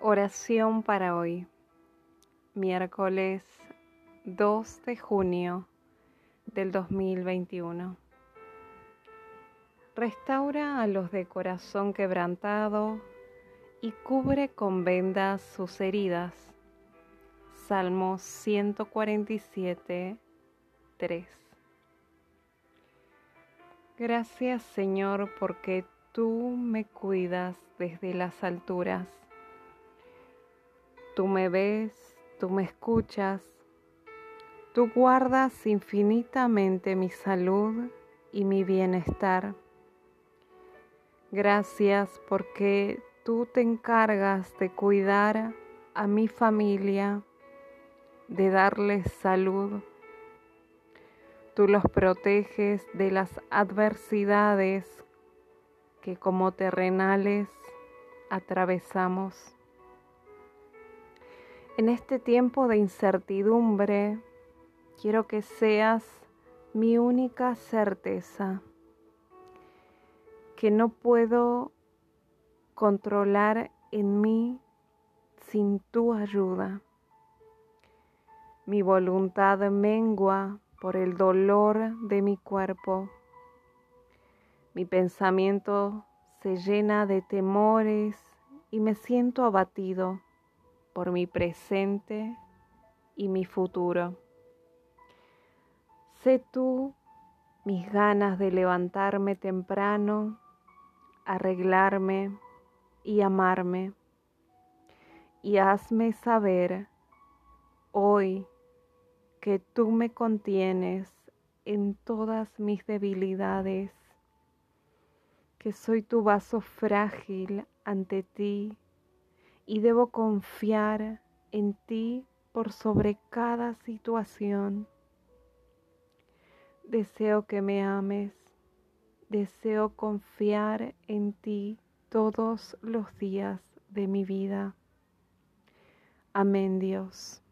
Oración para hoy, miércoles 2 de junio del 2021. Restaura a los de corazón quebrantado y cubre con vendas sus heridas. Salmo 147, 3. Gracias Señor porque tú me cuidas desde las alturas Tú me ves, tú me escuchas, tú guardas infinitamente mi salud y mi bienestar. Gracias porque tú te encargas de cuidar a mi familia, de darles salud. Tú los proteges de las adversidades que como terrenales atravesamos. En este tiempo de incertidumbre, quiero que seas mi única certeza, que no puedo controlar en mí sin tu ayuda. Mi voluntad mengua por el dolor de mi cuerpo. Mi pensamiento se llena de temores y me siento abatido por mi presente y mi futuro. Sé tú mis ganas de levantarme temprano, arreglarme y amarme. Y hazme saber hoy que tú me contienes en todas mis debilidades, que soy tu vaso frágil ante ti y debo confiar en ti por sobre cada situación. Deseo que me ames, deseo confiar en ti todos los días de mi vida. Amén Dios.